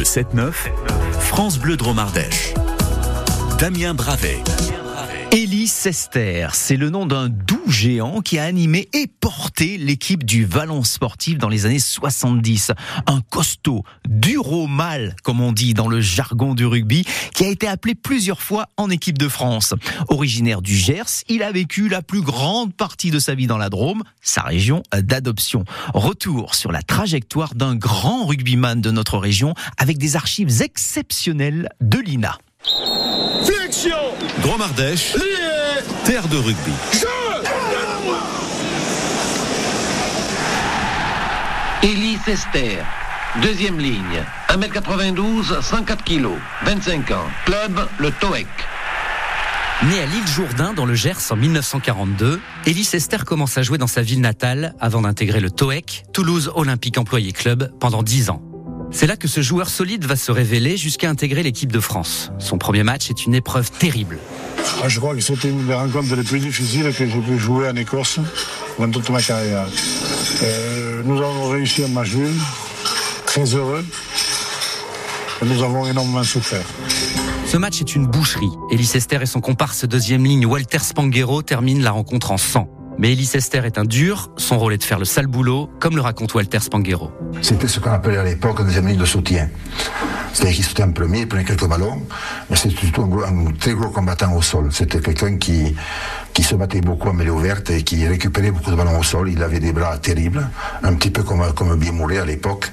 Le 7-9, France Bleu Dromardèche. Damien Bravet. Elie Sester, c'est le nom d'un doux géant qui a animé et porté l'équipe du Vallon Sportif dans les années 70. Un costaud, dur au mal, comme on dit dans le jargon du rugby, qui a été appelé plusieurs fois en équipe de France. Originaire du Gers, il a vécu la plus grande partie de sa vie dans la Drôme, sa région d'adoption. Retour sur la trajectoire d'un grand rugbyman de notre région avec des archives exceptionnelles de l'INA. Flexion Dromardèche, Lié terre de rugby. Jeu Élie Sester, deuxième ligne, 1m92, 104 kg, 25 ans, club le TOEC. Né à l'île Jourdain dans le Gers en 1942, Elie Sester commence à jouer dans sa ville natale avant d'intégrer le TOEC, Toulouse Olympique Employé Club, pendant 10 ans. C'est là que ce joueur solide va se révéler jusqu'à intégrer l'équipe de France. Son premier match est une épreuve terrible. Ah, je crois que c'était une des rencontres les plus difficiles que j'ai pu jouer en Écosse dans toute ma carrière. Euh, nous avons réussi un match très heureux, et nous avons énormément souffert. Ce match est une boucherie. Elie Sester et son comparse deuxième ligne Walter Spanghero terminent la rencontre en sang. Mais Elie Sester est un dur, son rôle est de faire le sale boulot, comme le raconte Walter Spanghero. C'était ce qu'on appelait à l'époque des amis de soutien. C'est-à-dire qu'il sautait en premier, il prenait quelques ballons, mais c'était surtout un, très gros combattant au sol. C'était quelqu'un qui, se battait beaucoup en mêlée ouverte et qui récupérait beaucoup de ballons au sol. Il avait des bras terribles, un petit peu comme, comme Biemoulet à l'époque.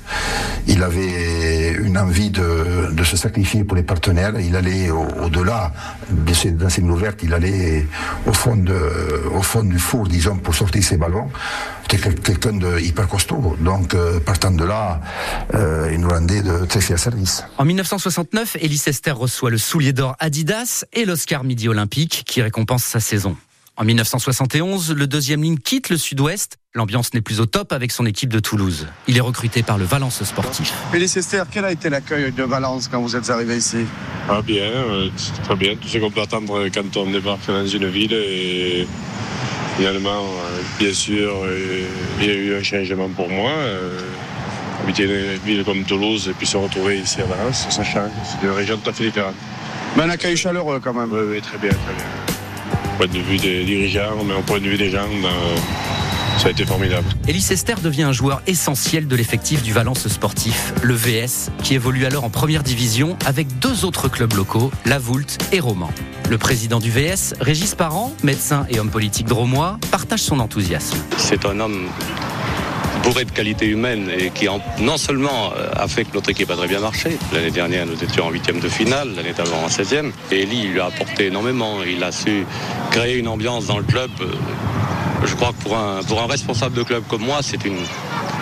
Il avait une envie de, se sacrifier pour les partenaires. Il allait au- au-delà de ses, mêles ouvertes, il allait au fond, au fond du four, disons, pour sortir ses ballons. Quelqu'un de hyper costaud. Donc, euh, partant de là, euh, il nous rendait de très fiers services. En 1969, Elie Sester reçoit le soulier d'or Adidas et l'Oscar Midi Olympique qui récompense sa saison. En 1971, le deuxième ligne quitte le sud-ouest. L'ambiance n'est plus au top avec son équipe de Toulouse. Il est recruté par le Valence Sportif. Félix Esther, quel a été l'accueil de Valence quand vous êtes arrivé ici? Ah bien, euh, très bien, tout ce qu'on peut attendre quand on débarque dans une ville et finalement, euh, bien sûr, euh, il y a eu un changement pour moi. euh, habiter une ville comme Toulouse et puis se retrouver ici à Valence, ça change, c'est une région tout à fait différente. Mais un accueil chaleureux quand même. Oui, oui, très bien, très bien. Au point de vue des dirigeants, mais au point de vue des gens, ben, ça a été formidable. Elie Sester devient un joueur essentiel de l'effectif du Valence Sportif, le VS, qui évolue alors en première division avec deux autres clubs locaux, La Voulte et Romans. Le président du VS, Régis Parent, médecin et homme politique dromois, partage son enthousiasme. C'est un homme bourré de qualités humaines et qui en- non seulement euh, a fait que notre équipe a très bien marché. L'année dernière, nous étions en huitième de finale, l'année d'avant en 16e. Et Elie lui a apporté énormément. Il a su créer une ambiance dans le club. Je crois que pour un, pour un responsable de club comme moi, c'est une,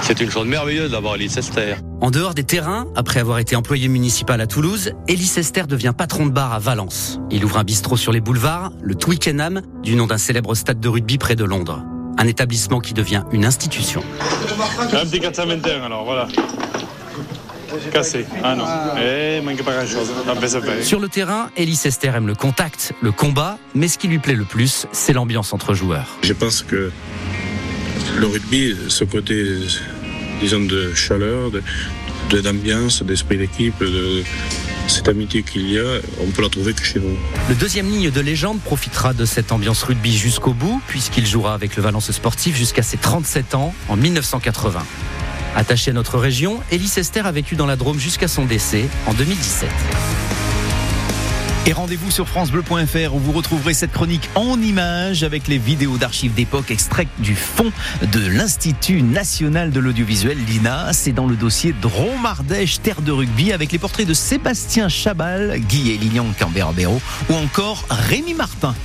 c'est une chose merveilleuse d'avoir Elie Sester. En dehors des terrains, après avoir été employé municipal à Toulouse, Elie Sester devient patron de bar à Valence. Il ouvre un bistrot sur les boulevards, le Twickenham, du nom d'un célèbre stade de rugby près de Londres. Un établissement qui devient une institution. Un petit 421 alors, voilà. Cassé. Ah non. Eh, il manque pas grand chose. Ah, ben. Sur le terrain, Elie Sester aime le contact, le combat, mais ce qui lui plaît le plus, c'est l'ambiance entre joueurs. Je pense que le rugby, ce côté, disons, de chaleur, de, de- d'ambiance, d'esprit d'équipe, de cette amitié qu'il y a, on peut la trouver que chez nous. Le deuxième ligne de légende profitera de cette ambiance rugby jusqu'au bout, puisqu'il jouera avec le Valence Sportif jusqu'à ses 37 ans en 1980. Attaché à notre région, Elie Sester a vécu dans la Drôme jusqu'à son décès en 2017. Et rendez-vous sur FranceBleu.fr où vous retrouverez cette chronique en images avec les vidéos d'archives d'époque extraites du fond de l'Institut national de l'audiovisuel, l'INA. C'est dans le dossier Dromardèche, terre de rugby, avec les portraits de Sébastien Chabal, Guy et Lilian ou encore Rémi Martin.